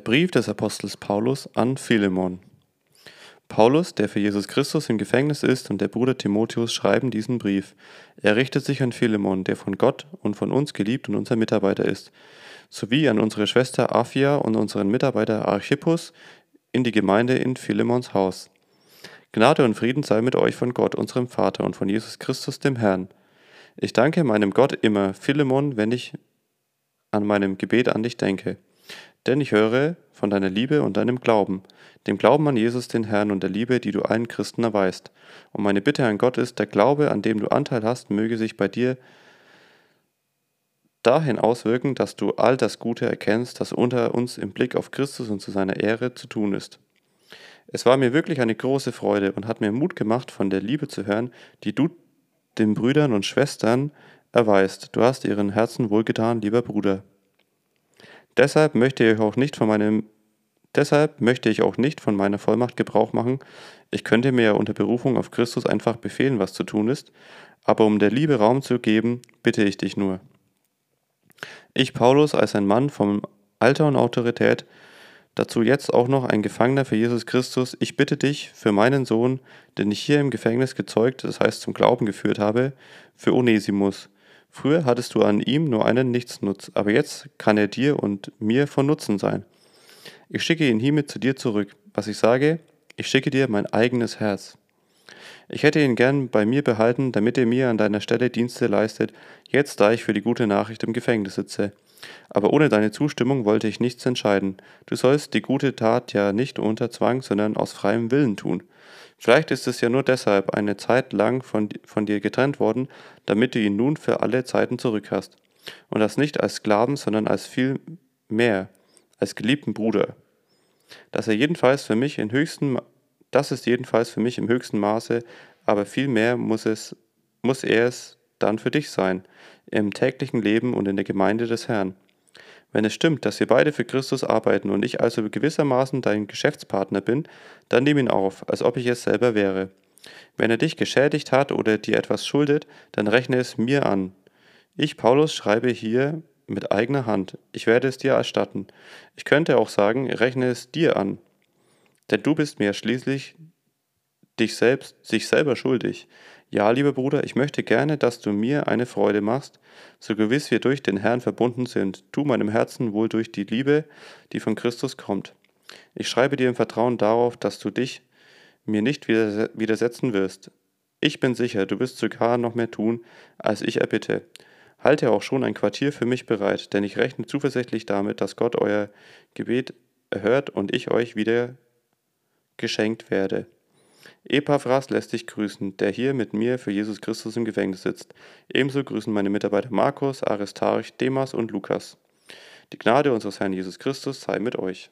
Brief des Apostels Paulus an Philemon. Paulus, der für Jesus Christus im Gefängnis ist, und der Bruder Timotheus schreiben diesen Brief. Er richtet sich an Philemon, der von Gott und von uns geliebt und unser Mitarbeiter ist, sowie an unsere Schwester Aphia und unseren Mitarbeiter Archippus in die Gemeinde in Philemons Haus. Gnade und Frieden sei mit euch von Gott, unserem Vater, und von Jesus Christus, dem Herrn. Ich danke meinem Gott immer, Philemon, wenn ich an meinem Gebet an dich denke. Denn ich höre von deiner Liebe und deinem Glauben, dem Glauben an Jesus den Herrn und der Liebe, die du allen Christen erweist. Und meine Bitte an Gott ist, der Glaube, an dem du Anteil hast, möge sich bei dir dahin auswirken, dass du all das Gute erkennst, das unter uns im Blick auf Christus und zu seiner Ehre zu tun ist. Es war mir wirklich eine große Freude und hat mir Mut gemacht, von der Liebe zu hören, die du den Brüdern und Schwestern erweist. Du hast ihren Herzen wohlgetan, lieber Bruder. Deshalb möchte ich auch nicht von meinem Deshalb möchte ich auch nicht von meiner Vollmacht Gebrauch machen. Ich könnte mir ja unter Berufung auf Christus einfach befehlen, was zu tun ist, aber um der Liebe Raum zu geben, bitte ich dich nur. Ich, Paulus, als ein Mann vom Alter und Autorität, dazu jetzt auch noch ein Gefangener für Jesus Christus, ich bitte dich für meinen Sohn, den ich hier im Gefängnis gezeugt, das heißt zum Glauben geführt habe, für Onesimus, Früher hattest du an ihm nur einen Nichtsnutz, aber jetzt kann er dir und mir von Nutzen sein. Ich schicke ihn hiermit zu dir zurück. Was ich sage, ich schicke dir mein eigenes Herz. Ich hätte ihn gern bei mir behalten, damit er mir an deiner Stelle Dienste leistet, jetzt da ich für die gute Nachricht im Gefängnis sitze. Aber ohne deine Zustimmung wollte ich nichts entscheiden. Du sollst die gute Tat ja nicht unter Zwang, sondern aus freiem Willen tun. Vielleicht ist es ja nur deshalb eine Zeit lang von, von dir getrennt worden, damit du ihn nun für alle Zeiten zurück hast. Und das nicht als Sklaven, sondern als viel mehr, als geliebten Bruder. Dass er jedenfalls für mich in höchsten, das ist jedenfalls für mich im höchsten Maße, aber viel mehr muss es, muss er es dann für dich sein, im täglichen Leben und in der Gemeinde des Herrn. Wenn es stimmt, dass wir beide für Christus arbeiten und ich also gewissermaßen dein Geschäftspartner bin, dann nimm ihn auf, als ob ich es selber wäre. Wenn er dich geschädigt hat oder dir etwas schuldet, dann rechne es mir an. Ich, Paulus, schreibe hier mit eigener Hand. Ich werde es dir erstatten. Ich könnte auch sagen, rechne es dir an. Denn du bist mir schließlich dich selbst, sich selber schuldig. Ja, lieber Bruder, ich möchte gerne, dass du mir eine Freude machst, so gewiss wir durch den Herrn verbunden sind, tu meinem Herzen wohl durch die Liebe, die von Christus kommt. Ich schreibe dir im Vertrauen darauf, dass du dich mir nicht widersetzen wirst. Ich bin sicher, du wirst sogar noch mehr tun, als ich erbitte. Halte auch schon ein Quartier für mich bereit, denn ich rechne zuversichtlich damit, dass Gott euer Gebet erhört und ich euch wieder geschenkt werde. Epaphras lässt dich grüßen, der hier mit mir für Jesus Christus im Gefängnis sitzt. Ebenso grüßen meine Mitarbeiter Markus, Aristarch, Demas und Lukas. Die Gnade unseres Herrn Jesus Christus sei mit euch.